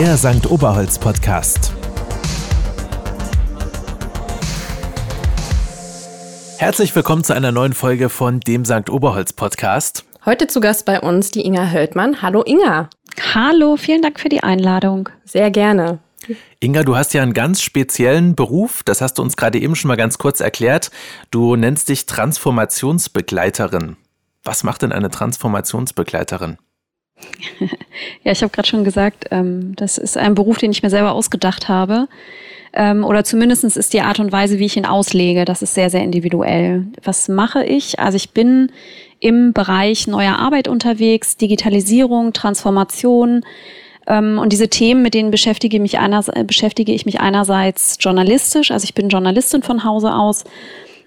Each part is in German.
Der St. Oberholz Podcast. Herzlich willkommen zu einer neuen Folge von dem St. Oberholz Podcast. Heute zu Gast bei uns die Inga Höldmann. Hallo Inga. Hallo, vielen Dank für die Einladung. Sehr gerne. Inga, du hast ja einen ganz speziellen Beruf, das hast du uns gerade eben schon mal ganz kurz erklärt. Du nennst dich Transformationsbegleiterin. Was macht denn eine Transformationsbegleiterin? ja, ich habe gerade schon gesagt, ähm, das ist ein Beruf, den ich mir selber ausgedacht habe. Ähm, oder zumindest ist die Art und Weise, wie ich ihn auslege, das ist sehr, sehr individuell. Was mache ich? Also ich bin im Bereich neuer Arbeit unterwegs, Digitalisierung, Transformation. Ähm, und diese Themen, mit denen beschäftige, mich beschäftige ich mich einerseits journalistisch, also ich bin Journalistin von Hause aus,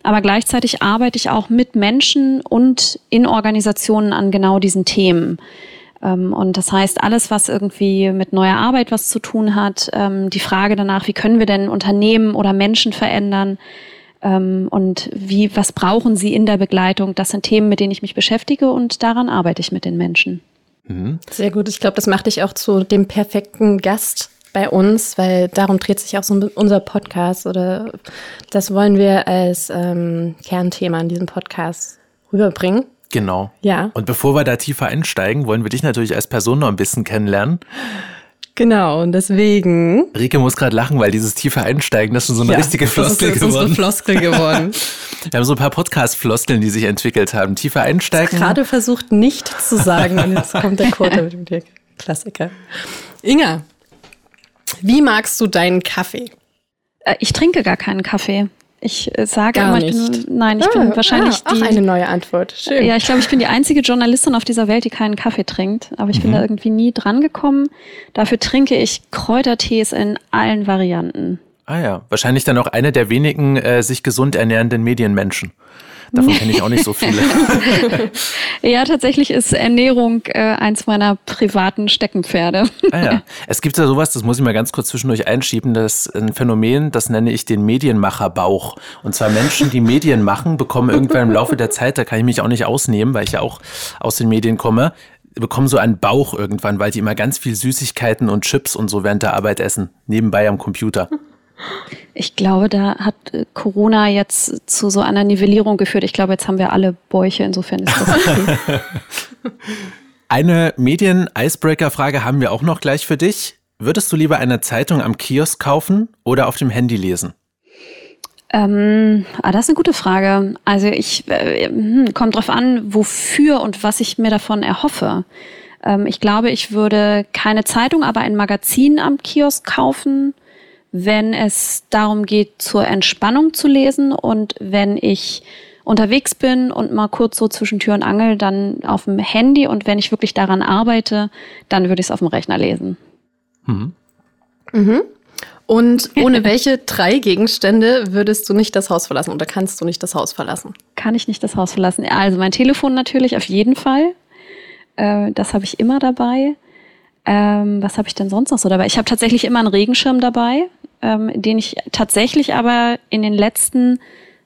aber gleichzeitig arbeite ich auch mit Menschen und in Organisationen an genau diesen Themen. Ähm, und das heißt, alles, was irgendwie mit neuer Arbeit was zu tun hat, ähm, die Frage danach, wie können wir denn Unternehmen oder Menschen verändern ähm, und wie, was brauchen sie in der Begleitung, das sind Themen, mit denen ich mich beschäftige und daran arbeite ich mit den Menschen. Mhm. Sehr gut. Ich glaube, das macht dich auch zu dem perfekten Gast bei uns, weil darum dreht sich auch so unser Podcast oder das wollen wir als ähm, Kernthema in diesem Podcast rüberbringen. Genau. Ja. Und bevor wir da tiefer einsteigen, wollen wir dich natürlich als Person noch ein bisschen kennenlernen. Genau, und deswegen. Rike muss gerade lachen, weil dieses tiefe Einsteigen, das ist schon so eine ja, richtige Floskel das ist, geworden. Das ist eine Floskel geworden. Wir haben so ein paar Podcast-Floskeln, die sich entwickelt haben. Tiefer einsteigen. gerade versucht nicht zu sagen und jetzt kommt der Quote mit dem Klassiker. Inga, wie magst du deinen Kaffee? Äh, ich trinke gar keinen Kaffee. Ich äh, sage Gar immer, ich nicht. bin, nein, ich ah, bin wahrscheinlich ah, die. Auch eine neue Antwort. Schön. Ja, ich glaube, ich bin die einzige Journalistin auf dieser Welt, die keinen Kaffee trinkt. Aber ich mhm. bin da irgendwie nie dran gekommen. Dafür trinke ich Kräutertees in allen Varianten. Ah ja, wahrscheinlich dann auch eine der wenigen äh, sich gesund ernährenden Medienmenschen. Davon kenne ich auch nicht so viele. ja, tatsächlich ist Ernährung äh, eins meiner privaten Steckenpferde. ah ja. Es gibt ja sowas, das muss ich mal ganz kurz zwischendurch einschieben, das ist ein Phänomen, das nenne ich den Medienmacherbauch. Und zwar Menschen, die Medien machen, bekommen irgendwann im Laufe der Zeit, da kann ich mich auch nicht ausnehmen, weil ich ja auch aus den Medien komme, bekommen so einen Bauch irgendwann, weil die immer ganz viel Süßigkeiten und Chips und so während der Arbeit essen, nebenbei am Computer. Ich glaube, da hat äh, Corona jetzt zu so einer Nivellierung geführt. Ich glaube, jetzt haben wir alle Bäuche, insofern ist das okay. Eine Medien-Icebreaker-Frage haben wir auch noch gleich für dich. Würdest du lieber eine Zeitung am Kiosk kaufen oder auf dem Handy lesen? Ähm, ah, das ist eine gute Frage. Also ich äh, hm, kommt drauf an, wofür und was ich mir davon erhoffe. Ähm, ich glaube, ich würde keine Zeitung, aber ein Magazin am Kiosk kaufen wenn es darum geht, zur Entspannung zu lesen und wenn ich unterwegs bin und mal kurz so zwischen Tür und Angel, dann auf dem Handy und wenn ich wirklich daran arbeite, dann würde ich es auf dem Rechner lesen. Mhm. Mhm. Und ohne welche drei Gegenstände würdest du nicht das Haus verlassen oder kannst du nicht das Haus verlassen? Kann ich nicht das Haus verlassen? Also mein Telefon natürlich auf jeden Fall. Äh, das habe ich immer dabei. Ähm, was habe ich denn sonst noch so dabei? Ich habe tatsächlich immer einen Regenschirm dabei ähm, den ich tatsächlich aber in den letzten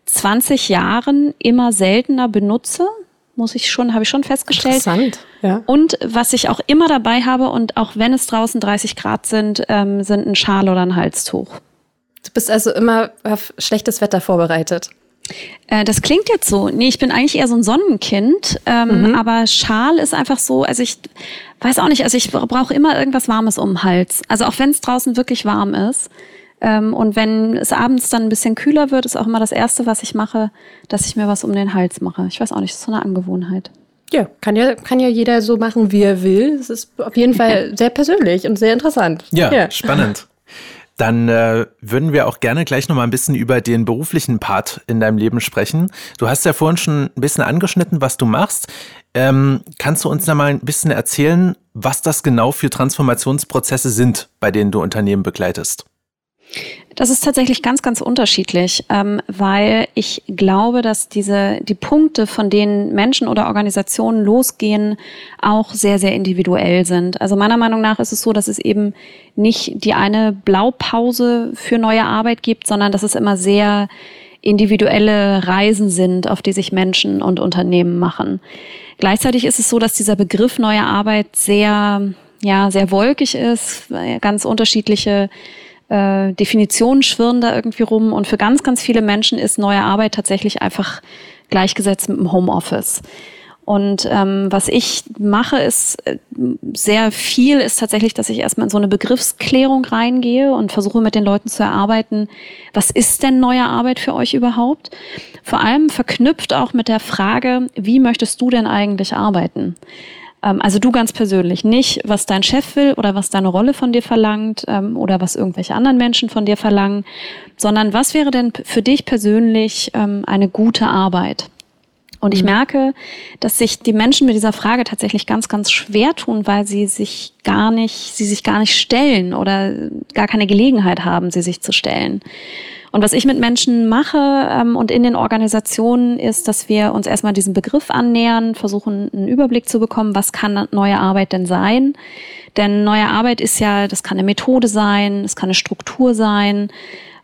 20 Jahren immer seltener benutze, muss ich schon, habe ich schon festgestellt. Interessant, ja. Und was ich auch immer dabei habe und auch wenn es draußen 30 Grad sind, ähm, sind ein Schal oder ein Halstuch. Du bist also immer auf schlechtes Wetter vorbereitet. Äh, das klingt jetzt so. Nee, ich bin eigentlich eher so ein Sonnenkind. Ähm, mhm. Aber Schal ist einfach so, also ich weiß auch nicht, also ich brauche immer irgendwas Warmes um den Hals. Also auch wenn es draußen wirklich warm ist. Ähm, und wenn es abends dann ein bisschen kühler wird, ist auch immer das Erste, was ich mache, dass ich mir was um den Hals mache. Ich weiß auch nicht, das ist so eine Angewohnheit. Ja, kann ja, kann ja jeder so machen, wie er will. Es ist auf jeden Fall sehr persönlich und sehr interessant. Ja, ja. spannend. Dann äh, würden wir auch gerne gleich nochmal ein bisschen über den beruflichen Part in deinem Leben sprechen. Du hast ja vorhin schon ein bisschen angeschnitten, was du machst. Ähm, kannst du uns da mal ein bisschen erzählen, was das genau für Transformationsprozesse sind, bei denen du Unternehmen begleitest? Das ist tatsächlich ganz, ganz unterschiedlich, ähm, weil ich glaube, dass diese, die Punkte, von denen Menschen oder Organisationen losgehen, auch sehr, sehr individuell sind. Also meiner Meinung nach ist es so, dass es eben nicht die eine Blaupause für neue Arbeit gibt, sondern dass es immer sehr individuelle Reisen sind, auf die sich Menschen und Unternehmen machen. Gleichzeitig ist es so, dass dieser Begriff neue Arbeit sehr ja sehr wolkig ist, ganz unterschiedliche äh, Definitionen schwirren da irgendwie rum. Und für ganz, ganz viele Menschen ist neue Arbeit tatsächlich einfach gleichgesetzt mit dem Homeoffice. Und ähm, was ich mache, ist äh, sehr viel, ist tatsächlich, dass ich erstmal in so eine Begriffsklärung reingehe und versuche mit den Leuten zu erarbeiten, was ist denn neue Arbeit für euch überhaupt? Vor allem verknüpft auch mit der Frage, wie möchtest du denn eigentlich arbeiten? Ähm, also du ganz persönlich, nicht was dein Chef will oder was deine Rolle von dir verlangt ähm, oder was irgendwelche anderen Menschen von dir verlangen, sondern was wäre denn für dich persönlich ähm, eine gute Arbeit? Und ich mhm. merke, dass sich die Menschen mit dieser Frage tatsächlich ganz, ganz schwer tun, weil sie sich gar nicht, sie sich gar nicht stellen oder gar keine Gelegenheit haben, sie sich zu stellen. Und was ich mit Menschen mache ähm, und in den Organisationen ist, dass wir uns erstmal diesem Begriff annähern, versuchen einen Überblick zu bekommen, was kann neue Arbeit denn sein? Denn neue Arbeit ist ja, das kann eine Methode sein, es kann eine Struktur sein,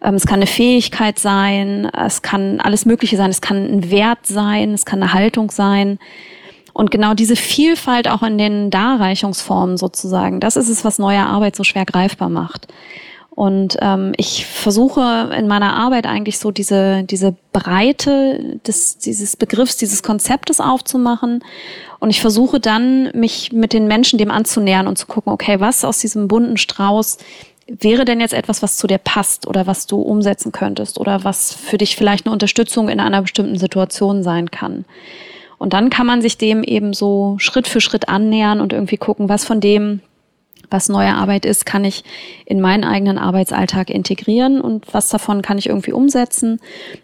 ähm, es kann eine Fähigkeit sein, es kann alles Mögliche sein, es kann ein Wert sein, es kann eine Haltung sein. Und genau diese Vielfalt auch in den Darreichungsformen sozusagen, das ist es, was neue Arbeit so schwer greifbar macht. Und ähm, ich versuche in meiner Arbeit eigentlich so diese, diese Breite des, dieses Begriffs, dieses Konzeptes aufzumachen. Und ich versuche dann, mich mit den Menschen dem anzunähern und zu gucken, okay, was aus diesem bunten Strauß wäre denn jetzt etwas, was zu dir passt oder was du umsetzen könntest oder was für dich vielleicht eine Unterstützung in einer bestimmten Situation sein kann. Und dann kann man sich dem eben so Schritt für Schritt annähern und irgendwie gucken, was von dem was neue Arbeit ist, kann ich in meinen eigenen Arbeitsalltag integrieren und was davon kann ich irgendwie umsetzen.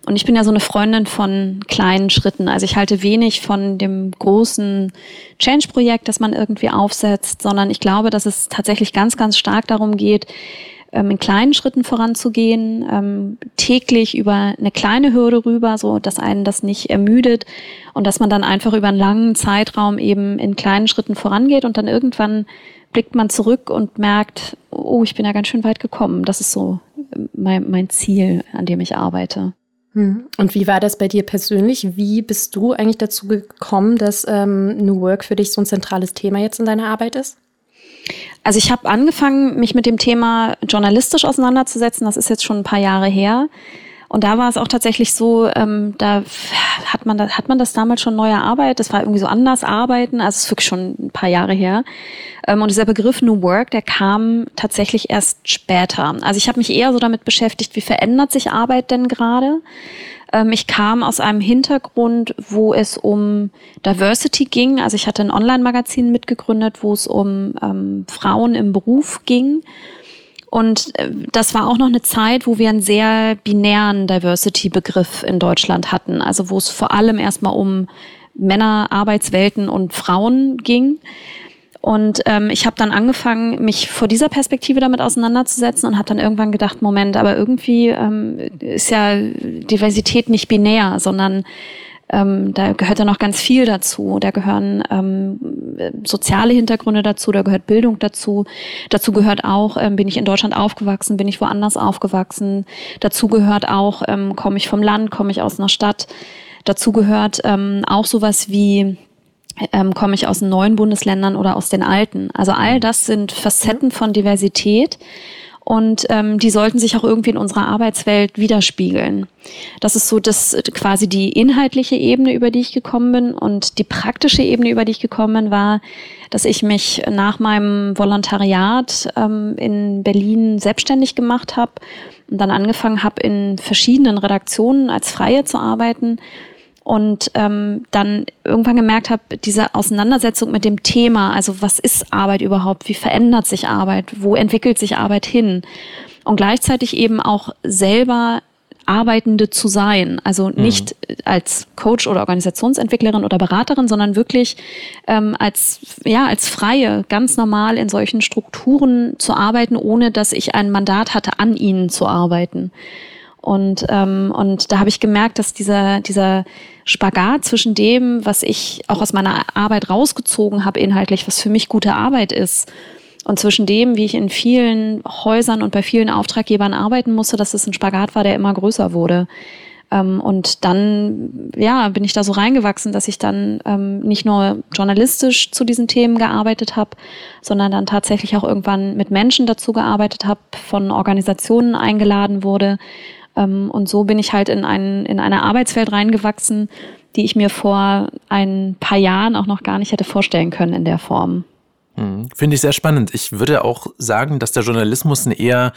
Und ich bin ja so eine Freundin von kleinen Schritten. Also ich halte wenig von dem großen Change-Projekt, das man irgendwie aufsetzt, sondern ich glaube, dass es tatsächlich ganz, ganz stark darum geht, ähm, in kleinen Schritten voranzugehen, ähm, täglich über eine kleine Hürde rüber, so dass einen das nicht ermüdet und dass man dann einfach über einen langen Zeitraum eben in kleinen Schritten vorangeht und dann irgendwann blickt man zurück und merkt, oh, ich bin ja ganz schön weit gekommen. Das ist so mein, mein Ziel, an dem ich arbeite. Hm. Und wie war das bei dir persönlich? Wie bist du eigentlich dazu gekommen, dass ähm, New Work für dich so ein zentrales Thema jetzt in deiner Arbeit ist? Also ich habe angefangen, mich mit dem Thema journalistisch auseinanderzusetzen. Das ist jetzt schon ein paar Jahre her. Und da war es auch tatsächlich so, ähm, da hat man, hat man das damals schon neue Arbeit, das war irgendwie so anders arbeiten, also es ist wirklich schon ein paar Jahre her. Ähm, und dieser Begriff New Work, der kam tatsächlich erst später. Also ich habe mich eher so damit beschäftigt, wie verändert sich Arbeit denn gerade? Ähm, ich kam aus einem Hintergrund, wo es um Diversity ging. Also ich hatte ein Online-Magazin mitgegründet, wo es um ähm, Frauen im Beruf ging. Und äh, das war auch noch eine Zeit, wo wir einen sehr binären Diversity-Begriff in Deutschland hatten. Also wo es vor allem erstmal um Männer, Arbeitswelten und Frauen ging. Und ähm, ich habe dann angefangen, mich vor dieser Perspektive damit auseinanderzusetzen und habe dann irgendwann gedacht, Moment, aber irgendwie ähm, ist ja Diversität nicht binär, sondern ähm, da gehört ja noch ganz viel dazu. Da gehören ähm, soziale Hintergründe dazu, da gehört Bildung dazu. Dazu gehört auch, ähm, bin ich in Deutschland aufgewachsen, bin ich woanders aufgewachsen. Dazu gehört auch, ähm, komme ich vom Land, komme ich aus einer Stadt. Dazu gehört ähm, auch sowas wie ähm, komme ich aus den neuen Bundesländern oder aus den alten. Also all das sind Facetten von Diversität und ähm, die sollten sich auch irgendwie in unserer Arbeitswelt widerspiegeln. Das ist so das quasi die inhaltliche Ebene, über die ich gekommen bin und die praktische Ebene, über die ich gekommen bin, war, dass ich mich nach meinem Volontariat ähm, in Berlin selbstständig gemacht habe und dann angefangen habe, in verschiedenen Redaktionen als Freie zu arbeiten und ähm, dann irgendwann gemerkt habe, diese Auseinandersetzung mit dem Thema, also was ist Arbeit überhaupt, wie verändert sich Arbeit, wo entwickelt sich Arbeit hin und gleichzeitig eben auch selber Arbeitende zu sein. Also mhm. nicht mhm. als Coach oder Organisationsentwicklerin oder Beraterin, sondern wirklich ähm, als, ja, als Freie, ganz normal in solchen Strukturen zu arbeiten, ohne dass ich ein Mandat hatte, an ihnen zu arbeiten. Und, ähm, und da habe ich gemerkt, dass dieser, dieser Spagat zwischen dem, was ich auch aus meiner Arbeit rausgezogen habe, inhaltlich, was für mich gute Arbeit ist, und zwischen dem, wie ich in vielen Häusern und bei vielen Auftraggebern arbeiten musste, dass es ein Spagat war, der immer größer wurde. Ähm, und dann, ja, bin ich da so reingewachsen, dass ich dann ähm, nicht nur journalistisch zu diesen Themen gearbeitet habe, sondern dann tatsächlich auch irgendwann mit Menschen dazu gearbeitet habe, von Organisationen eingeladen wurde. Ähm, und so bin ich halt in, ein, in eine Arbeitswelt reingewachsen, die ich mir vor ein paar Jahren auch noch gar nicht hätte vorstellen können in der Form. Hm, finde ich sehr spannend. Ich würde auch sagen, dass der Journalismus eine eher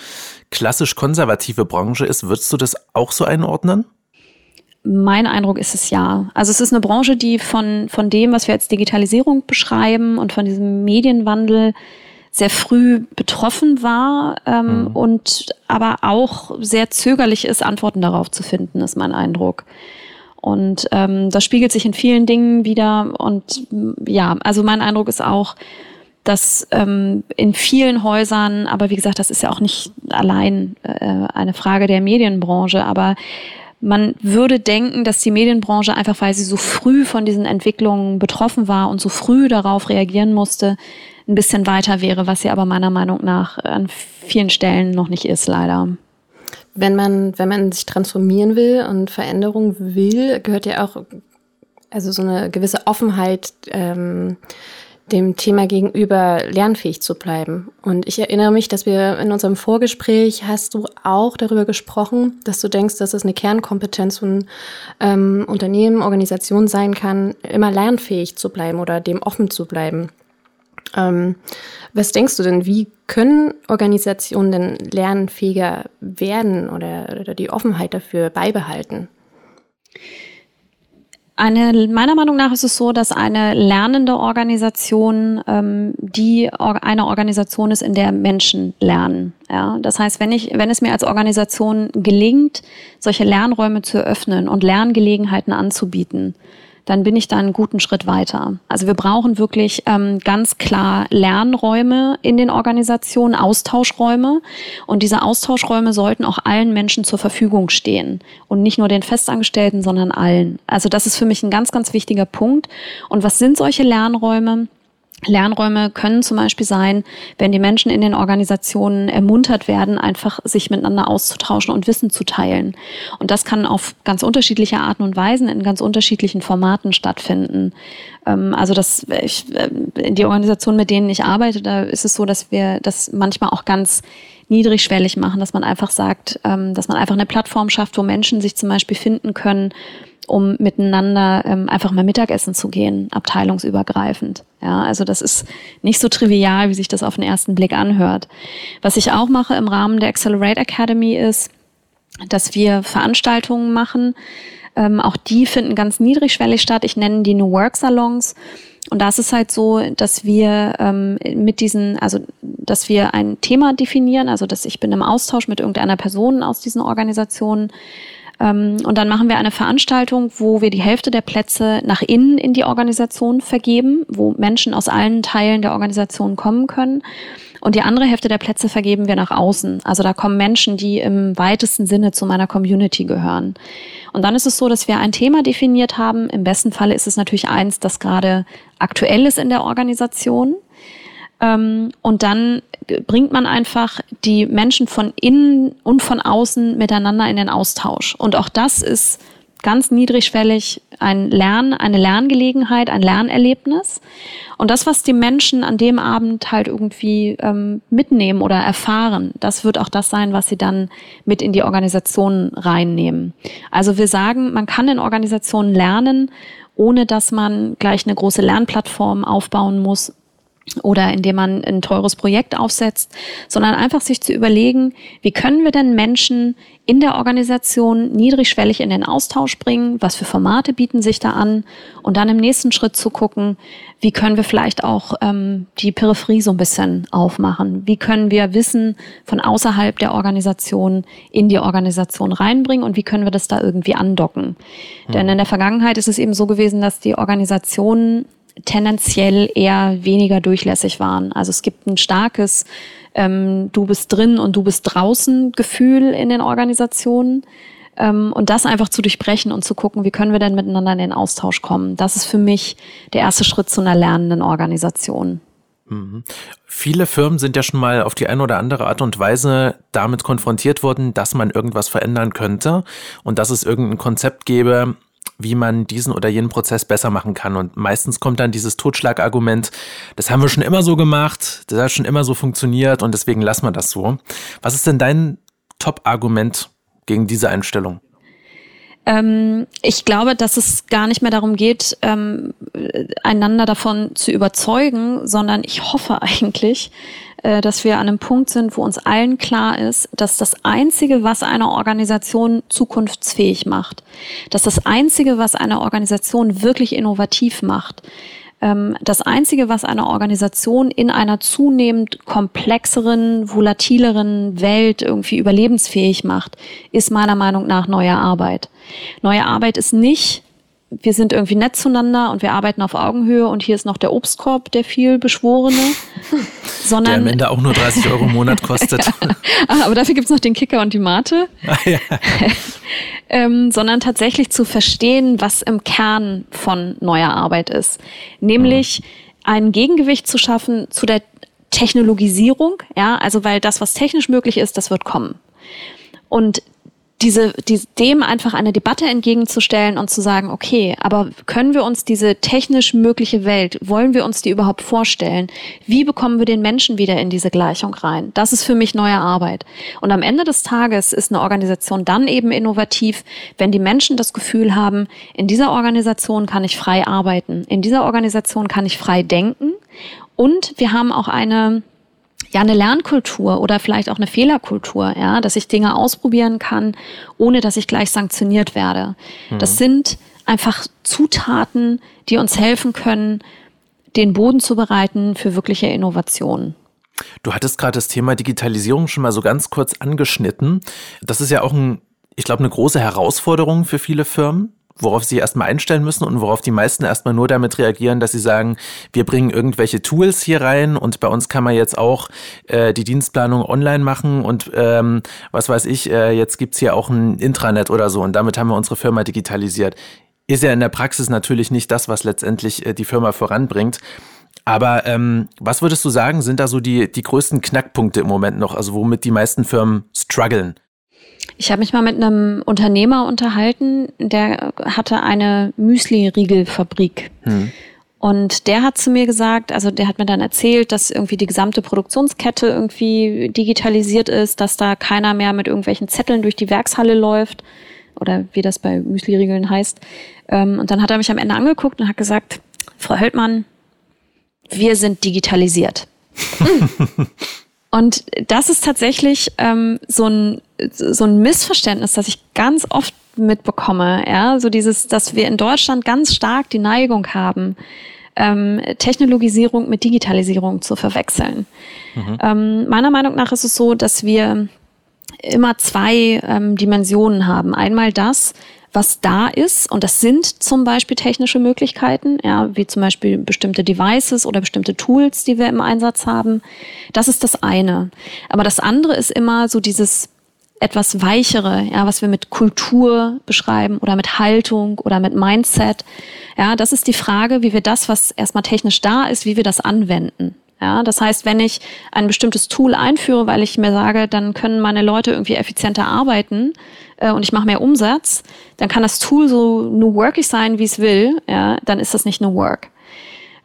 klassisch konservative Branche ist. Würdest du das auch so einordnen? Mein Eindruck ist es ja. Also es ist eine Branche, die von, von dem, was wir als Digitalisierung beschreiben und von diesem Medienwandel sehr früh betroffen war ähm, mhm. und aber auch sehr zögerlich ist, Antworten darauf zu finden, ist mein Eindruck. Und ähm, das spiegelt sich in vielen Dingen wieder. Und ja, also mein Eindruck ist auch, dass ähm, in vielen Häusern, aber wie gesagt, das ist ja auch nicht allein äh, eine Frage der Medienbranche, aber man würde denken, dass die Medienbranche einfach, weil sie so früh von diesen Entwicklungen betroffen war und so früh darauf reagieren musste, ein bisschen weiter wäre, was sie aber meiner Meinung nach an vielen Stellen noch nicht ist, leider. Wenn man, wenn man sich transformieren will und Veränderung will, gehört ja auch also so eine gewisse Offenheit ähm, dem Thema gegenüber lernfähig zu bleiben. Und ich erinnere mich, dass wir in unserem Vorgespräch hast du auch darüber gesprochen, dass du denkst, dass es eine Kernkompetenz von ähm, Unternehmen, Organisationen sein kann, immer lernfähig zu bleiben oder dem offen zu bleiben. Ähm, was denkst du denn, wie können Organisationen denn lernfähiger werden oder, oder die Offenheit dafür beibehalten? Eine, meiner Meinung nach ist es so, dass eine lernende Organisation ähm, die eine Organisation ist, in der Menschen lernen. Ja, das heißt, wenn ich, wenn es mir als Organisation gelingt, solche Lernräume zu eröffnen und Lerngelegenheiten anzubieten, dann bin ich da einen guten Schritt weiter. Also wir brauchen wirklich ähm, ganz klar Lernräume in den Organisationen, Austauschräume. Und diese Austauschräume sollten auch allen Menschen zur Verfügung stehen. Und nicht nur den Festangestellten, sondern allen. Also das ist für mich ein ganz, ganz wichtiger Punkt. Und was sind solche Lernräume? Lernräume können zum Beispiel sein, wenn die Menschen in den Organisationen ermuntert werden, einfach sich miteinander auszutauschen und Wissen zu teilen. Und das kann auf ganz unterschiedliche Arten und Weisen in ganz unterschiedlichen Formaten stattfinden. Ähm, also das, ich, äh, die Organisationen, mit denen ich arbeite, da ist es so, dass wir das manchmal auch ganz niedrigschwellig machen, dass man einfach sagt, ähm, dass man einfach eine Plattform schafft, wo Menschen sich zum Beispiel finden können, um miteinander ähm, einfach mal Mittagessen zu gehen, abteilungsübergreifend. Ja, also das ist nicht so trivial, wie sich das auf den ersten Blick anhört. Was ich auch mache im Rahmen der Accelerate Academy ist, dass wir Veranstaltungen machen. Ähm, auch die finden ganz niedrigschwellig statt. Ich nenne die New Work Salons. Und da ist halt so, dass wir ähm, mit diesen, also dass wir ein Thema definieren, also dass ich bin im Austausch mit irgendeiner Person aus diesen Organisationen, und dann machen wir eine Veranstaltung, wo wir die Hälfte der Plätze nach innen in die Organisation vergeben, wo Menschen aus allen Teilen der Organisation kommen können. Und die andere Hälfte der Plätze vergeben wir nach außen. Also da kommen Menschen, die im weitesten Sinne zu meiner Community gehören. Und dann ist es so, dass wir ein Thema definiert haben. Im besten Falle ist es natürlich eins, das gerade aktuell ist in der Organisation. Ähm, und dann bringt man einfach die Menschen von innen und von außen miteinander in den Austausch. Und auch das ist ganz niedrigschwellig ein Lern, eine Lerngelegenheit, ein Lernerlebnis. Und das, was die Menschen an dem Abend halt irgendwie ähm, mitnehmen oder erfahren, das wird auch das sein, was sie dann mit in die Organisation reinnehmen. Also wir sagen, man kann in Organisationen lernen, ohne dass man gleich eine große Lernplattform aufbauen muss, oder indem man ein teures Projekt aufsetzt, sondern einfach sich zu überlegen, wie können wir denn Menschen in der Organisation niedrigschwellig in den Austausch bringen, was für Formate bieten sich da an und dann im nächsten Schritt zu gucken, wie können wir vielleicht auch ähm, die Peripherie so ein bisschen aufmachen, wie können wir Wissen von außerhalb der Organisation in die Organisation reinbringen und wie können wir das da irgendwie andocken. Mhm. Denn in der Vergangenheit ist es eben so gewesen, dass die Organisationen tendenziell eher weniger durchlässig waren. Also es gibt ein starkes ähm, Du bist drin und du bist draußen Gefühl in den Organisationen. Ähm, und das einfach zu durchbrechen und zu gucken, wie können wir denn miteinander in den Austausch kommen. Das ist für mich der erste Schritt zu einer lernenden Organisation. Mhm. Viele Firmen sind ja schon mal auf die eine oder andere Art und Weise damit konfrontiert worden, dass man irgendwas verändern könnte und dass es irgendein Konzept gäbe, wie man diesen oder jenen Prozess besser machen kann. Und meistens kommt dann dieses Totschlagargument, das haben wir schon immer so gemacht, das hat schon immer so funktioniert und deswegen lassen wir das so. Was ist denn dein Top-Argument gegen diese Einstellung? Ähm, ich glaube, dass es gar nicht mehr darum geht, ähm, einander davon zu überzeugen, sondern ich hoffe eigentlich, dass wir an einem Punkt sind, wo uns allen klar ist, dass das Einzige, was eine Organisation zukunftsfähig macht, dass das Einzige, was eine Organisation wirklich innovativ macht, ähm, das Einzige, was eine Organisation in einer zunehmend komplexeren, volatileren Welt irgendwie überlebensfähig macht, ist meiner Meinung nach neue Arbeit. Neue Arbeit ist nicht wir sind irgendwie nett zueinander und wir arbeiten auf Augenhöhe und hier ist noch der Obstkorb, der viel beschworene. sondern, der am Ende auch nur 30 Euro im Monat kostet. ja. Ah, aber dafür gibt's noch den Kicker und die Mate. Ah, ja. ähm, sondern tatsächlich zu verstehen, was im Kern von neuer Arbeit ist. Nämlich mhm. ein Gegengewicht zu schaffen zu der Technologisierung, ja, also weil das, was technisch möglich ist, das wird kommen. Und diese, die, dem einfach eine Debatte entgegenzustellen und zu sagen, okay, aber können wir uns diese technisch mögliche Welt, wollen wir uns die überhaupt vorstellen? Wie bekommen wir den Menschen wieder in diese Gleichung rein? Das ist für mich neue Arbeit. Und am Ende des Tages ist eine Organisation dann eben innovativ, wenn die Menschen das Gefühl haben, in dieser Organisation kann ich frei arbeiten, in dieser Organisation kann ich frei denken und wir haben auch eine ja eine Lernkultur oder vielleicht auch eine Fehlerkultur, ja, dass ich Dinge ausprobieren kann, ohne dass ich gleich sanktioniert werde. Mhm. Das sind einfach Zutaten, die uns helfen können, den Boden zu bereiten für wirkliche Innovationen. Du hattest gerade das Thema Digitalisierung schon mal so ganz kurz angeschnitten. Das ist ja auch ein, ich glaube, eine große Herausforderung für viele Firmen worauf sie erstmal einstellen müssen und worauf die meisten erstmal nur damit reagieren, dass sie sagen, wir bringen irgendwelche Tools hier rein und bei uns kann man jetzt auch äh, die Dienstplanung online machen und ähm, was weiß ich, äh, jetzt gibt's hier auch ein Intranet oder so und damit haben wir unsere Firma digitalisiert. Ist ja in der Praxis natürlich nicht das, was letztendlich äh, die Firma voranbringt. Aber ähm, was würdest du sagen, sind da so die, die größten Knackpunkte im Moment noch, also womit die meisten Firmen strugglen? Ich habe mich mal mit einem Unternehmer unterhalten, der hatte eine Müsli-Riegelfabrik. Hm. Und der hat zu mir gesagt, also der hat mir dann erzählt, dass irgendwie die gesamte Produktionskette irgendwie digitalisiert ist, dass da keiner mehr mit irgendwelchen Zetteln durch die Werkshalle läuft oder wie das bei Müsli-Riegeln heißt. Ähm, und dann hat er mich am Ende angeguckt und hat gesagt, Frau Höldmann, wir sind digitalisiert. Und das ist tatsächlich ähm, so, ein, so ein Missverständnis, das ich ganz oft mitbekomme. Ja, so dieses, dass wir in Deutschland ganz stark die Neigung haben, ähm, Technologisierung mit Digitalisierung zu verwechseln. Mhm. Ähm, meiner Meinung nach ist es so, dass wir immer zwei ähm, Dimensionen haben. Einmal das, was da ist. Und das sind zum Beispiel technische Möglichkeiten, ja, wie zum Beispiel bestimmte Devices oder bestimmte Tools, die wir im Einsatz haben. Das ist das eine. Aber das andere ist immer so dieses etwas weichere, ja, was wir mit Kultur beschreiben oder mit Haltung oder mit Mindset. Ja, das ist die Frage, wie wir das, was erstmal technisch da ist, wie wir das anwenden. Ja, das heißt, wenn ich ein bestimmtes Tool einführe, weil ich mir sage, dann können meine Leute irgendwie effizienter arbeiten äh, und ich mache mehr Umsatz, dann kann das Tool so new workig sein, wie es will. Ja, dann ist das nicht new work.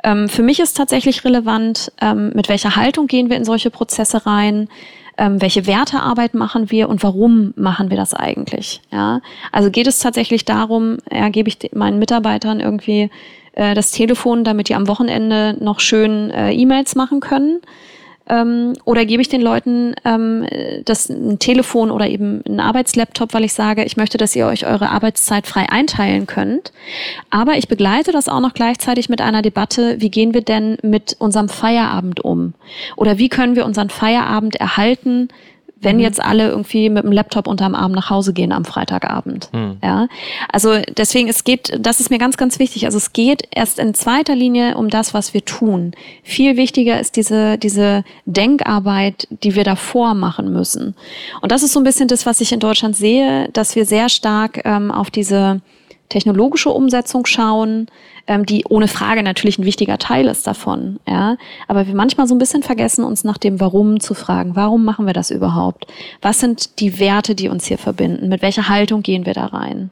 Ähm, für mich ist tatsächlich relevant, ähm, mit welcher Haltung gehen wir in solche Prozesse rein, ähm, welche Wertearbeit machen wir und warum machen wir das eigentlich? Ja, also geht es tatsächlich darum, ja, gebe ich meinen Mitarbeitern irgendwie äh, das Telefon, damit die am Wochenende noch schön äh, E-Mails machen können? Ähm, oder gebe ich den Leuten ähm, das ein Telefon oder eben einen Arbeitslaptop, weil ich sage, ich möchte, dass ihr euch eure Arbeitszeit frei einteilen könnt. Aber ich begleite das auch noch gleichzeitig mit einer Debatte, wie gehen wir denn mit unserem Feierabend um? Oder wie können wir unseren Feierabend erhalten, wenn mhm. jetzt alle irgendwie mit dem Laptop unterm Arm nach Hause gehen am Freitagabend. Mhm. Ja, also deswegen es geht, das ist mir ganz, ganz wichtig. Also es geht erst in zweiter Linie um das, was wir tun. Viel wichtiger ist diese diese Denkarbeit, die wir davor machen müssen. Und das ist so ein bisschen das, was ich in Deutschland sehe, dass wir sehr stark ähm, auf diese technologische Umsetzung schauen, ähm, die ohne Frage natürlich ein wichtiger Teil ist davon. Ja? Aber wir manchmal so ein bisschen vergessen, uns nach dem Warum zu fragen. Warum machen wir das überhaupt? Was sind die Werte, die uns hier verbinden? Mit welcher Haltung gehen wir da rein?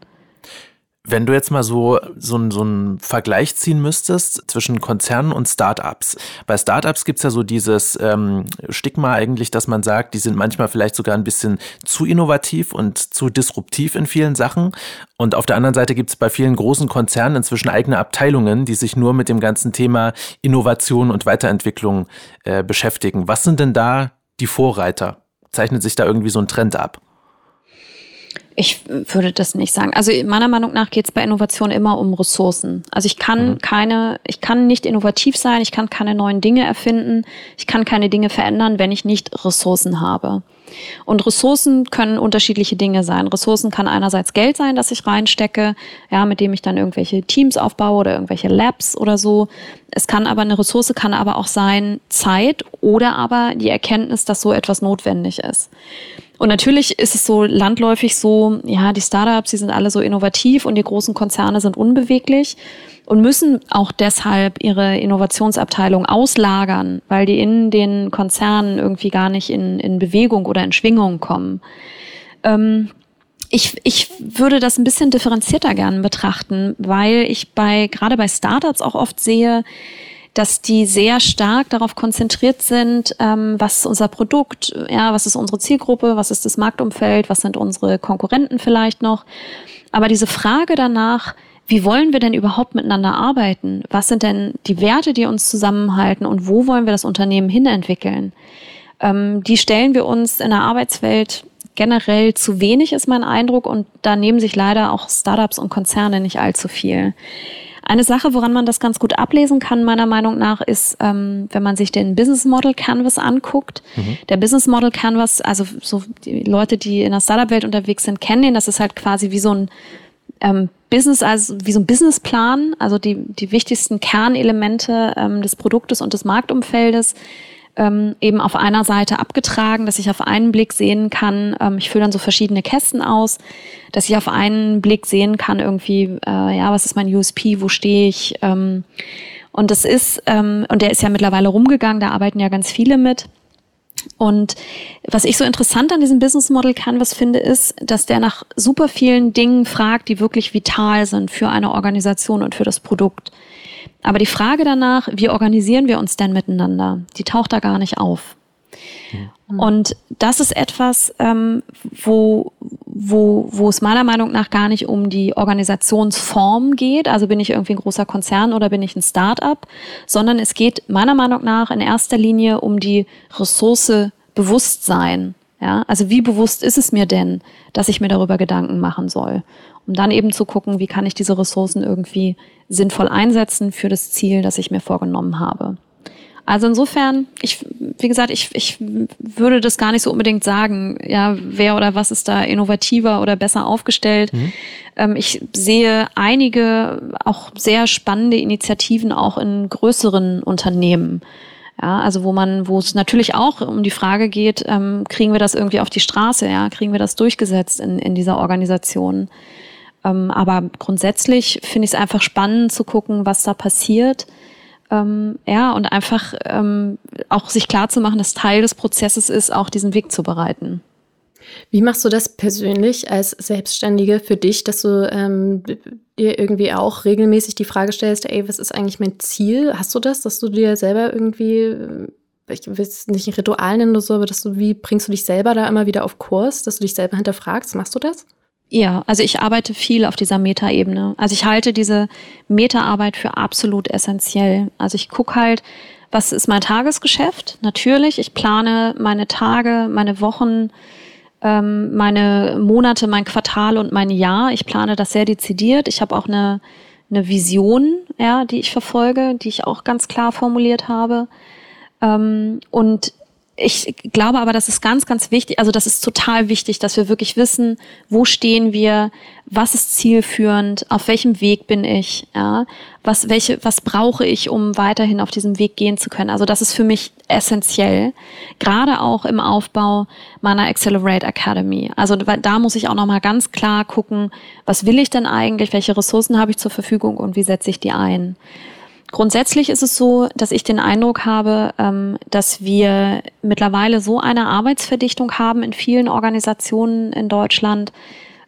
Wenn du jetzt mal so, so, so einen Vergleich ziehen müsstest zwischen Konzernen und Startups. Bei Startups gibt's ja so dieses ähm, Stigma eigentlich, dass man sagt, die sind manchmal vielleicht sogar ein bisschen zu innovativ und zu disruptiv in vielen Sachen. Und auf der anderen Seite gibt's bei vielen großen Konzernen inzwischen eigene Abteilungen, die sich nur mit dem ganzen Thema Innovation und Weiterentwicklung äh, beschäftigen. Was sind denn da die Vorreiter? Zeichnet sich da irgendwie so ein Trend ab? Ich würde das nicht sagen. Also meiner Meinung nach geht es bei Innovation immer um Ressourcen. Also ich kann mhm. keine, ich kann nicht innovativ sein, ich kann keine neuen Dinge erfinden, ich kann keine Dinge verändern, wenn ich nicht Ressourcen habe. Und Ressourcen können unterschiedliche Dinge sein. Ressourcen kann einerseits Geld sein, das ich reinstecke, ja, mit dem ich dann irgendwelche Teams aufbaue oder irgendwelche Labs oder so. Es kann aber eine Ressource kann aber auch sein Zeit oder aber die Erkenntnis, dass so etwas notwendig ist. Und natürlich ist es so landläufig so, ja, die Startups, die sind alle so innovativ und die großen Konzerne sind unbeweglich und müssen auch deshalb ihre Innovationsabteilung auslagern, weil die in den Konzernen irgendwie gar nicht in, in Bewegung oder in Schwingung kommen. Ähm, ich, ich würde das ein bisschen differenzierter gerne betrachten, weil ich bei, gerade bei Startups auch oft sehe, dass die sehr stark darauf konzentriert sind, ähm, was ist unser Produkt, ja, was ist unsere Zielgruppe, was ist das Marktumfeld, was sind unsere Konkurrenten vielleicht noch. Aber diese Frage danach, wie wollen wir denn überhaupt miteinander arbeiten? Was sind denn die Werte, die uns zusammenhalten und wo wollen wir das Unternehmen hinentwickeln? Ähm, die stellen wir uns in der Arbeitswelt generell zu wenig, ist mein Eindruck, und da nehmen sich leider auch Startups und Konzerne nicht allzu viel. Eine Sache, woran man das ganz gut ablesen kann, meiner Meinung nach, ist, ähm, wenn man sich den Business Model Canvas anguckt. Mhm. Der Business Model Canvas, also so die Leute, die in der Startup-Welt unterwegs sind, kennen den. Das ist halt quasi wie so ein ähm, Business, also wie so ein Businessplan, also die, die wichtigsten Kernelemente ähm, des Produktes und des Marktumfeldes ähm, eben auf einer Seite abgetragen, dass ich auf einen Blick sehen kann, ähm, ich fülle dann so verschiedene Kästen aus, dass ich auf einen Blick sehen kann, irgendwie, äh, ja, was ist mein USP, wo stehe ich? Ähm, und das ist, ähm, und der ist ja mittlerweile rumgegangen, da arbeiten ja ganz viele mit. Und was ich so interessant an diesem Business Model Canvas finde, ist, dass der nach super vielen Dingen fragt, die wirklich vital sind für eine Organisation und für das Produkt. Aber die Frage danach, wie organisieren wir uns denn miteinander, die taucht da gar nicht auf. Mhm. Und das ist etwas, ähm, wo, wo, wo es meiner Meinung nach gar nicht um die Organisationsform geht, also bin ich irgendwie ein großer Konzern oder bin ich ein Start-up, sondern es geht meiner Meinung nach in erster Linie um die Ressource Bewusstsein. Ja, also wie bewusst ist es mir denn, dass ich mir darüber Gedanken machen soll? Um dann eben zu gucken, wie kann ich diese Ressourcen irgendwie sinnvoll einsetzen für das Ziel, das ich mir vorgenommen habe. Also insofern, ich, wie gesagt, ich, ich würde das gar nicht so unbedingt sagen, ja, wer oder was ist da innovativer oder besser aufgestellt. Mhm. Ähm, ich sehe einige auch sehr spannende Initiativen auch in größeren Unternehmen. Ja, also wo man, wo es natürlich auch um die Frage geht, ähm, kriegen wir das irgendwie auf die Straße, ja, kriegen wir das durchgesetzt in, in dieser Organisation. Ähm, aber grundsätzlich finde ich es einfach spannend zu gucken, was da passiert. Ähm, ja, und einfach ähm, auch sich klar zu machen, dass Teil des Prozesses ist, auch diesen Weg zu bereiten. Wie machst du das persönlich als Selbstständige für dich, dass du ähm, dir irgendwie auch regelmäßig die Frage stellst, ey, was ist eigentlich mein Ziel? Hast du das, dass du dir selber irgendwie, äh, ich will es nicht ein Ritual nennen oder so, aber dass du, wie bringst du dich selber da immer wieder auf Kurs, dass du dich selber hinterfragst? Machst du das? Ja, also ich arbeite viel auf dieser Metaebene. Also ich halte diese Metaarbeit für absolut essentiell. Also ich gucke halt, was ist mein Tagesgeschäft? Natürlich, ich plane meine Tage, meine Wochen, ähm, meine Monate, mein Quartal und mein Jahr. Ich plane das sehr dezidiert. Ich habe auch eine, eine Vision, ja, die ich verfolge, die ich auch ganz klar formuliert habe. Ähm, und ich glaube aber, das ist ganz, ganz wichtig, also das ist total wichtig, dass wir wirklich wissen, wo stehen wir, was ist zielführend, auf welchem Weg bin ich, ja, was, welche, was brauche ich, um weiterhin auf diesem Weg gehen zu können. Also das ist für mich essentiell, gerade auch im Aufbau meiner Accelerate Academy. Also da muss ich auch nochmal ganz klar gucken, was will ich denn eigentlich, welche Ressourcen habe ich zur Verfügung und wie setze ich die ein. Grundsätzlich ist es so, dass ich den Eindruck habe, ähm, dass wir mittlerweile so eine Arbeitsverdichtung haben in vielen Organisationen in Deutschland,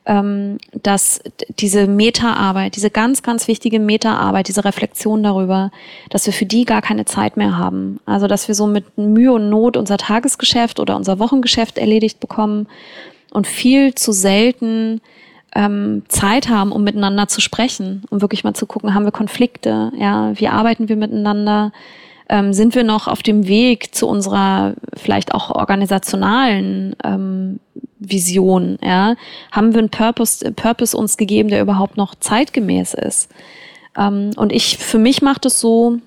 ähm, dass diese Meta-Arbeit, diese ganz, ganz wichtige Meta-Arbeit, diese Reflexion darüber, dass wir für die gar keine Zeit mehr haben. Also, dass wir so mit Mühe und Not unser Tagesgeschäft oder unser Wochengeschäft erledigt bekommen und viel zu selten ähm, Zeit haben, um miteinander zu sprechen, um wirklich mal zu gucken, haben wir Konflikte, ja, wie arbeiten wir miteinander, ähm, sind wir noch auf dem Weg zu unserer vielleicht auch organisationalen ähm, Vision, ja, haben wir einen Purpose, Purpose uns gegeben, der überhaupt noch zeitgemäß ist. Ähm, und ich, für mich macht es so,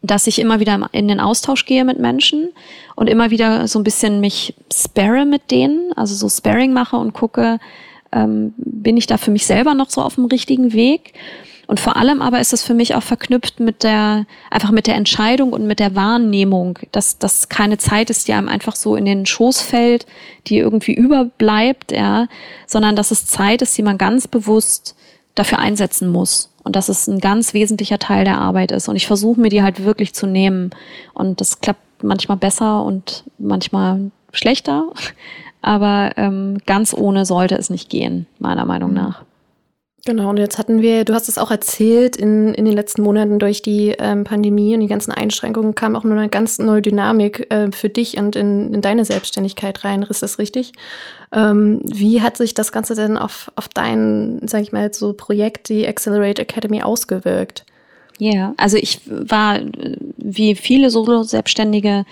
dass ich immer wieder in den Austausch gehe mit Menschen und immer wieder so ein bisschen mich sparre mit denen, also so Sparring mache und gucke, ähm, bin ich da für mich selber noch so auf dem richtigen Weg? Und vor allem aber ist es für mich auch verknüpft mit der, einfach mit der Entscheidung und mit der Wahrnehmung, dass das keine Zeit ist, die einem einfach so in den Schoß fällt, die irgendwie überbleibt, ja, sondern dass es Zeit ist, die man ganz bewusst dafür einsetzen muss. Und dass es ein ganz wesentlicher Teil der Arbeit ist. Und ich versuche mir die halt wirklich zu nehmen. Und das klappt manchmal besser und manchmal schlechter. Aber ähm, ganz ohne sollte es nicht gehen, meiner Meinung mhm. nach. Genau, und jetzt hatten wir, du hast es auch erzählt, in, in den letzten Monaten durch die ähm, Pandemie und die ganzen Einschränkungen kam auch nur eine ganz neue Dynamik äh, für dich und in, in deine Selbstständigkeit rein. Ist das richtig? Ähm, wie hat sich das Ganze denn auf, auf dein, sag ich mal, so Projekt, die Accelerate Academy, ausgewirkt? Ja, yeah. also ich war wie viele Solo-Selbstständige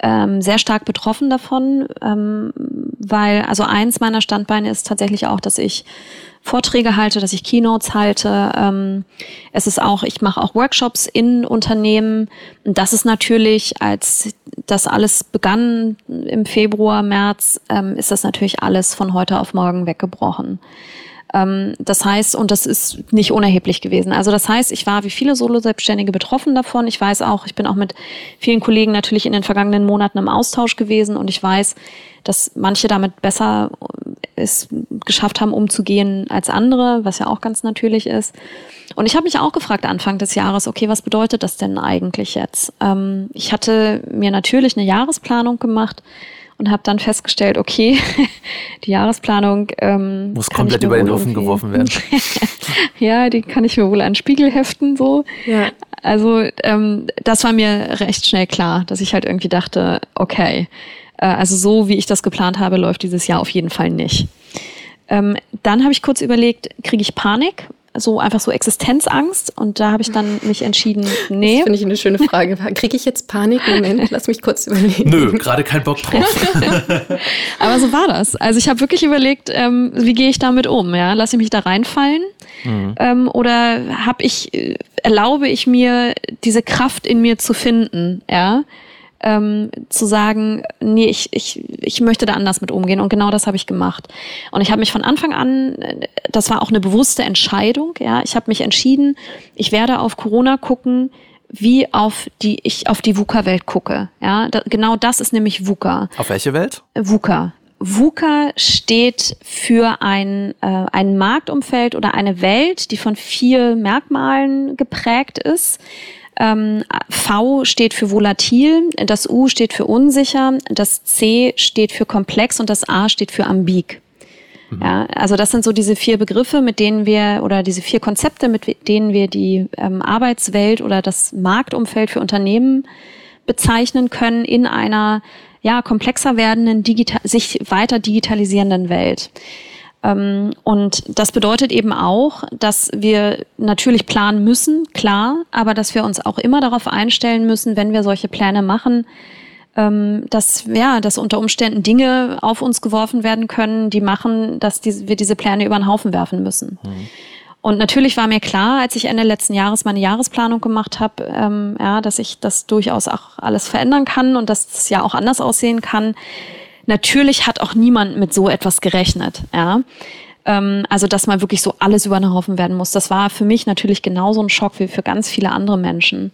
ähm, sehr stark betroffen davon, ähm, weil also eins meiner Standbeine ist tatsächlich auch, dass ich Vorträge halte, dass ich Keynotes halte. Ähm, es ist auch, ich mache auch Workshops in Unternehmen. Und das ist natürlich, als das alles begann im Februar, März, ähm, ist das natürlich alles von heute auf morgen weggebrochen. Ähm, das heißt, und das ist nicht unerheblich gewesen. Also das heißt, ich war wie viele Solo-Selbstständige betroffen davon. Ich weiß auch, ich bin auch mit vielen Kollegen natürlich in den vergangenen Monaten im Austausch gewesen und ich weiß, dass manche damit besser es geschafft haben, umzugehen als andere, was ja auch ganz natürlich ist. Und ich habe mich auch gefragt Anfang des Jahres, okay, was bedeutet das denn eigentlich jetzt? Ähm, ich hatte mir natürlich eine Jahresplanung gemacht, und habe dann festgestellt, okay, die Jahresplanung ähm, muss komplett über den Haufen geworfen werden. ja, die kann ich mir wohl an Spiegel heften so. Ja. Also ähm, das war mir recht schnell klar, dass ich halt irgendwie dachte, okay, äh, also so wie ich das geplant habe, läuft dieses Jahr auf jeden Fall nicht. Ähm, dann habe ich kurz überlegt, kriege ich Panik, so einfach so Existenzangst und da habe ich dann mich entschieden, nee. Das finde ich eine schöne Frage. Kriege ich jetzt Panik? Moment, lass mich kurz überlegen. Nö, gerade kein Bock drauf. Aber so war das. Also ich habe wirklich überlegt, ähm, wie gehe ich damit um? Ja? Lasse ich mich da reinfallen? Mhm. Ähm, oder habe ich, äh, erlaube ich mir, diese Kraft in mir zu finden? Ja ähm, zu sagen, nee, ich, ich, ich möchte da anders mit umgehen. Und genau das habe ich gemacht. Und ich habe mich von Anfang an, das war auch eine bewusste Entscheidung, ja, ich habe mich entschieden, ich werde auf Corona gucken, wie auf die ich auf die VUCA-Welt gucke. Ja, da, genau das ist nämlich VUCA. Auf welche Welt? VUCA. VUCA steht für ein, äh, ein Marktumfeld oder eine Welt, die von vier Merkmalen geprägt ist. Ähm, v steht für volatil, das U steht für unsicher, das C steht für komplex und das A steht für ambig. Mhm. Ja, also das sind so diese vier Begriffe, mit denen wir oder diese vier Konzepte, mit denen wir die ähm, Arbeitswelt oder das Marktumfeld für Unternehmen bezeichnen können in einer ja komplexer werdenden, digital, sich weiter digitalisierenden Welt. Ähm, und das bedeutet eben auch, dass wir natürlich planen müssen, klar, aber dass wir uns auch immer darauf einstellen müssen, wenn wir solche Pläne machen, ähm, dass, ja, dass unter Umständen Dinge auf uns geworfen werden können, die machen, dass wir diese Pläne über den Haufen werfen müssen. Mhm. Und natürlich war mir klar, als ich Ende letzten Jahres meine Jahresplanung gemacht habe, ähm, ja, dass ich das durchaus auch alles verändern kann und dass es ja auch anders aussehen kann. Natürlich hat auch niemand mit so etwas gerechnet. Ja. Ähm, also, dass mal wirklich so alles über den Haufen werden muss. Das war für mich natürlich genauso ein Schock wie für ganz viele andere Menschen.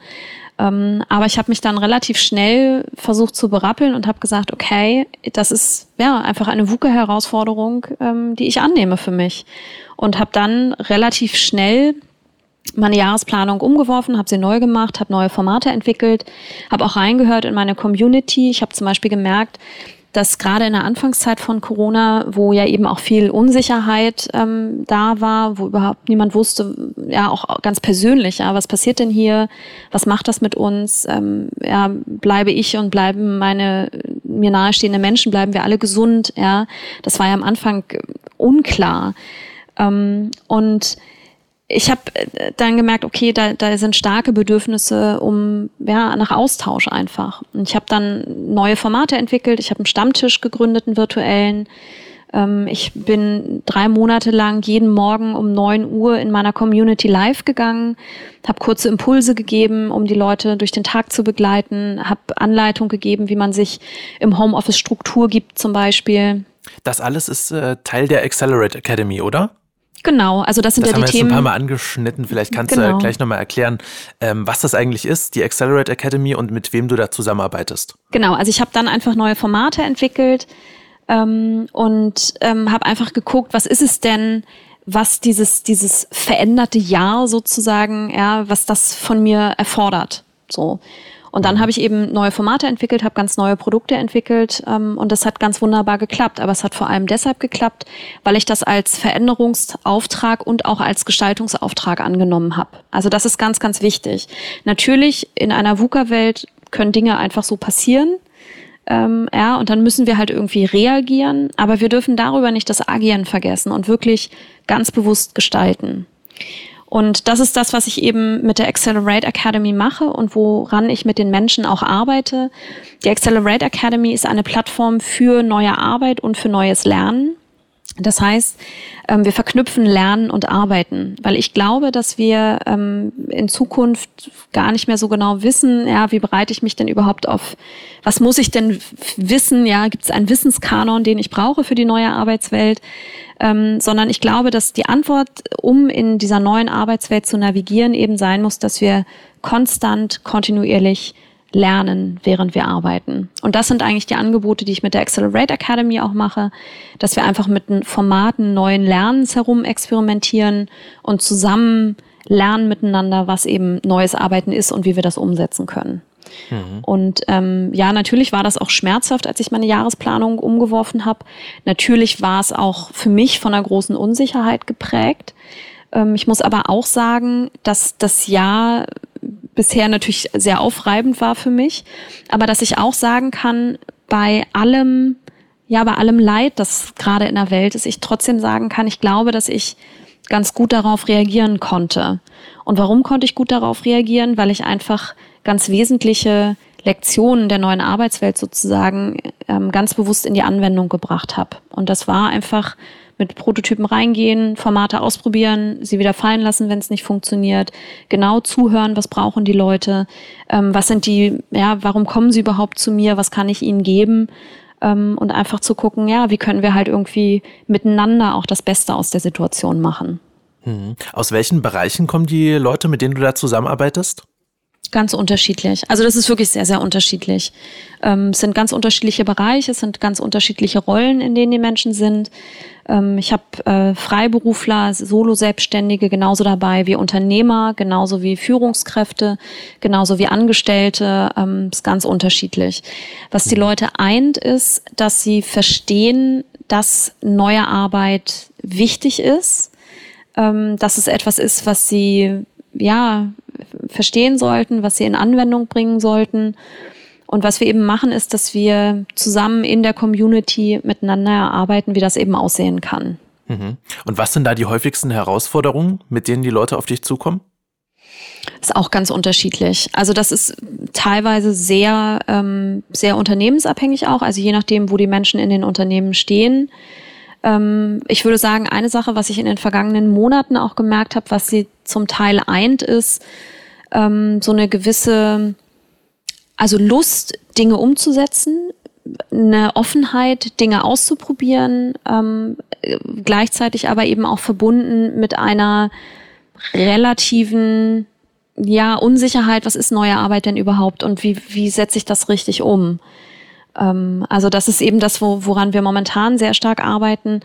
Ähm, aber ich habe mich dann relativ schnell versucht zu berappeln und habe gesagt, okay, das ist ja einfach eine WUKE-Herausforderung, ähm, die ich annehme für mich. Und habe dann relativ schnell meine Jahresplanung umgeworfen, habe sie neu gemacht, habe neue Formate entwickelt, habe auch reingehört in meine Community. Ich habe zum Beispiel gemerkt, dass gerade in der Anfangszeit von Corona, wo ja eben auch viel Unsicherheit ähm, da war, wo überhaupt niemand wusste, ja auch ganz persönlich, ja, was passiert denn hier, was macht das mit uns, ähm, ja, bleibe ich und bleiben meine mir nahestehenden Menschen, bleiben wir alle gesund, ja, das war ja am Anfang unklar. Ähm, und ich habe äh, dann gemerkt, okay, da, da sind starke Bedürfnisse um ja nach Austausch einfach. Und ich habe dann neue Formate entwickelt. Ich habe einen Stammtisch gegründet, einen virtuellen. Ähm, ich bin drei Monate lang jeden Morgen um neun Uhr in meiner Community live gegangen, habe kurze Impulse gegeben, um die Leute durch den Tag zu begleiten, habe Anleitung gegeben, wie man sich im Homeoffice Struktur gibt zum Beispiel. Das alles ist äh, Teil der Accelerate Academy, oder? Genau, also das sind das ja die haben wir Themen. Jetzt ein paar Mal angeschnitten. Vielleicht kannst genau. du gleich nochmal erklären, ähm, was das eigentlich ist, die Accelerate Academy und mit wem du da zusammenarbeitest. Genau, also ich habe dann einfach neue Formate entwickelt ähm, und ähm, habe einfach geguckt, was ist es denn, was dieses dieses veränderte Jahr sozusagen, ja, was das von mir erfordert. So. Und dann habe ich eben neue Formate entwickelt, habe ganz neue Produkte entwickelt ähm, und das hat ganz wunderbar geklappt. Aber es hat vor allem deshalb geklappt, weil ich das als Veränderungsauftrag und auch als Gestaltungsauftrag angenommen habe. Also das ist ganz, ganz wichtig. Natürlich in einer VUCA-Welt können Dinge einfach so passieren. Ähm, ja, und dann müssen wir halt irgendwie reagieren, aber wir dürfen darüber nicht das Agieren vergessen und wirklich ganz bewusst gestalten. Und das ist das, was ich eben mit der Accelerate Academy mache und woran ich mit den Menschen auch arbeite. Die Accelerate Academy ist eine Plattform für neue Arbeit und für neues Lernen. Das heißt, ähm, wir verknüpfen Lernen und Arbeiten, weil ich glaube, dass wir ähm, in Zukunft gar nicht mehr so genau wissen, ja, wie bereite ich mich denn überhaupt auf, was muss ich denn wissen, ja, gibt es einen Wissenskanon, den ich brauche für die neue Arbeitswelt, ähm, sondern ich glaube, dass die Antwort, um in dieser neuen Arbeitswelt zu navigieren, eben sein muss, dass wir konstant, kontinuierlich lernen, während wir arbeiten. Und das sind eigentlich die Angebote, die ich mit der Accelerate Academy auch mache, dass wir einfach mit den Formaten neuen Lernens herum experimentieren und zusammen lernen miteinander, was eben neues Arbeiten ist und wie wir das umsetzen können. Mhm. Und ähm, ja, natürlich war das auch schmerzhaft, als ich meine Jahresplanung umgeworfen habe. Natürlich war es auch für mich von einer großen Unsicherheit geprägt. Ähm, ich muss aber auch sagen, dass das Jahr bisher natürlich sehr aufreibend war für mich, aber dass ich auch sagen kann, bei allem, ja, bei allem Leid, das gerade in der Welt ist, ich trotzdem sagen kann, ich glaube, dass ich ganz gut darauf reagieren konnte. Und warum konnte ich gut darauf reagieren? Weil ich einfach ganz wesentliche Lektionen der neuen Arbeitswelt sozusagen ähm, ganz bewusst in die Anwendung gebracht habe. Und das war einfach mit Prototypen reingehen, Formate ausprobieren, sie wieder fallen lassen, wenn es nicht funktioniert, genau zuhören, was brauchen die Leute, ähm, was sind die, ja, warum kommen sie überhaupt zu mir, was kann ich ihnen geben ähm, und einfach zu gucken, ja, wie können wir halt irgendwie miteinander auch das Beste aus der Situation machen. Mhm. Aus welchen Bereichen kommen die Leute, mit denen du da zusammenarbeitest? Ganz unterschiedlich. Also das ist wirklich sehr, sehr unterschiedlich. Ähm, es sind ganz unterschiedliche Bereiche, es sind ganz unterschiedliche Rollen, in denen die Menschen sind. Ähm, ich habe äh, Freiberufler, Solo-Selbstständige genauso dabei wie Unternehmer, genauso wie Führungskräfte, genauso wie Angestellte. Ähm, ist ganz unterschiedlich. Was die mhm. Leute eint, ist, dass sie verstehen, dass neue Arbeit wichtig ist, ähm, dass es etwas ist, was sie ja verstehen sollten, was sie in Anwendung bringen sollten. Und was wir eben machen, ist, dass wir zusammen in der Community miteinander erarbeiten, wie das eben aussehen kann. Mhm. Und was sind da die häufigsten Herausforderungen, mit denen die Leute auf dich zukommen? Ist auch ganz unterschiedlich. Also das ist teilweise sehr, ähm, sehr unternehmensabhängig auch. Also je nachdem, wo die Menschen in den Unternehmen stehen, Ähm, ich würde sagen, eine Sache, was ich in den vergangenen Monaten auch gemerkt habe, was sie zum Teil eint, ist ähm, so eine gewisse, also Lust, Dinge umzusetzen, eine Offenheit, Dinge auszuprobieren, ähm, gleichzeitig aber eben auch verbunden mit einer relativen ja, Unsicherheit, was ist neue Arbeit denn überhaupt und wie, wie setze ich das richtig um? Ähm, also das ist eben das, wo, woran wir momentan sehr stark arbeiten.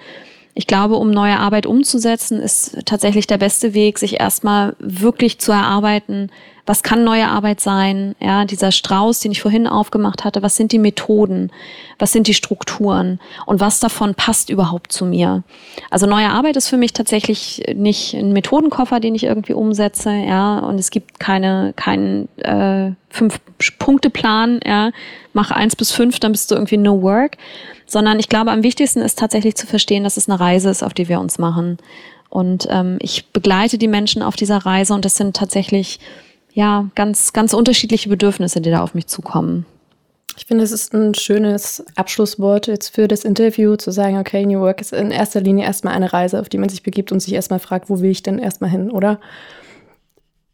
Ich glaube, um neue Arbeit umzusetzen, ist tatsächlich der beste Weg, sich erstmal wirklich zu erarbeiten, was kann neue Arbeit sein? Ja, dieser Strauß, den ich vorhin aufgemacht hatte, was sind die Methoden? Was sind die Strukturen? Und was davon passt überhaupt zu mir? Also neue Arbeit ist für mich tatsächlich nicht ein Methodenkoffer, den ich irgendwie umsetze, ja, und es gibt keine, keinen äh, Fünf-Punkte-Plan, ja, mach eins bis fünf, dann bist du irgendwie no work. Sondern ich glaube, am wichtigsten ist tatsächlich zu verstehen, dass es eine Reise ist, auf die wir uns machen. Und ähm, ich begleite die Menschen auf dieser Reise und das sind tatsächlich ja, ganz, ganz unterschiedliche Bedürfnisse, die da auf mich zukommen. Ich finde, es ist ein schönes Abschlusswort jetzt für das Interview, zu sagen, okay, New Work ist in erster Linie erstmal eine Reise, auf die man sich begibt und sich erstmal fragt, wo will ich denn erstmal hin, oder?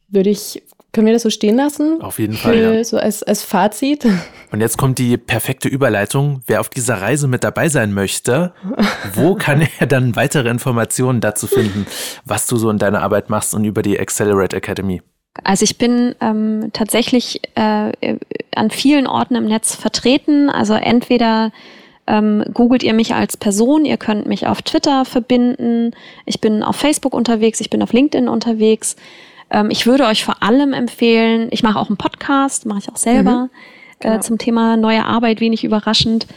Würde ich, können wir das so stehen lassen? Auf jeden Fall. Für, ja. So als, als Fazit. Und jetzt kommt die perfekte Überleitung. Wer auf dieser Reise mit dabei sein möchte, wo kann er dann weitere Informationen dazu finden, was du so in deiner Arbeit machst und über die Accelerate Academy? Also ich bin ähm, tatsächlich äh, an vielen Orten im Netz vertreten. Also entweder ähm, googelt ihr mich als Person, ihr könnt mich auf Twitter verbinden, ich bin auf Facebook unterwegs, ich bin auf LinkedIn unterwegs. Ähm, ich würde euch vor allem empfehlen, ich mache auch einen Podcast, mache ich auch selber, mhm, genau. äh, zum Thema neue Arbeit, wenig überraschend.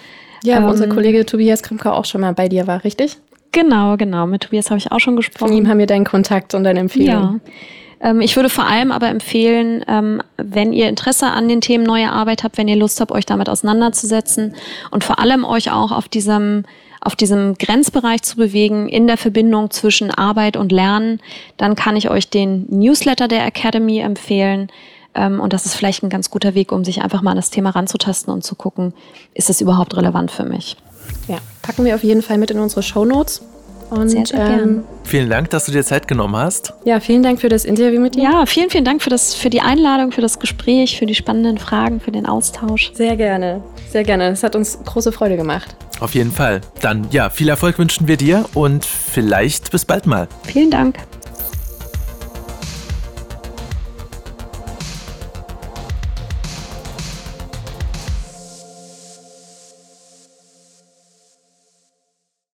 Ja, ähm, unser Kollege Tobias Krimka auch schon mal bei dir war, richtig? Genau, genau. Mit Tobias habe ich auch schon gesprochen. Von ihm haben wir deinen Kontakt und deine Empfehlung. Ja. Ähm, ich würde vor allem aber empfehlen, ähm, wenn ihr Interesse an den Themen neue Arbeit habt, wenn ihr Lust habt, euch damit auseinanderzusetzen und vor allem euch auch auf diesem auf diesem Grenzbereich zu bewegen in der Verbindung zwischen Arbeit und Lernen, dann kann ich euch den Newsletter der Academy empfehlen. Ähm, und das ist vielleicht ein ganz guter Weg, um sich einfach mal an das Thema ranzutasten und zu gucken, ist es überhaupt relevant für mich. Ja, packen wir auf jeden Fall mit in unsere Show Notes. Und, sehr, sehr ähm, vielen Dank, dass du dir Zeit genommen hast. Ja, vielen Dank für das Interview mit dir. Ja, vielen, vielen Dank für, das, für die Einladung, für das Gespräch, für die spannenden Fragen, für den Austausch. Sehr gerne, sehr gerne. Es hat uns große Freude gemacht. Auf jeden Fall. Dann ja, viel Erfolg wünschen wir dir und vielleicht bis bald mal. Vielen Dank.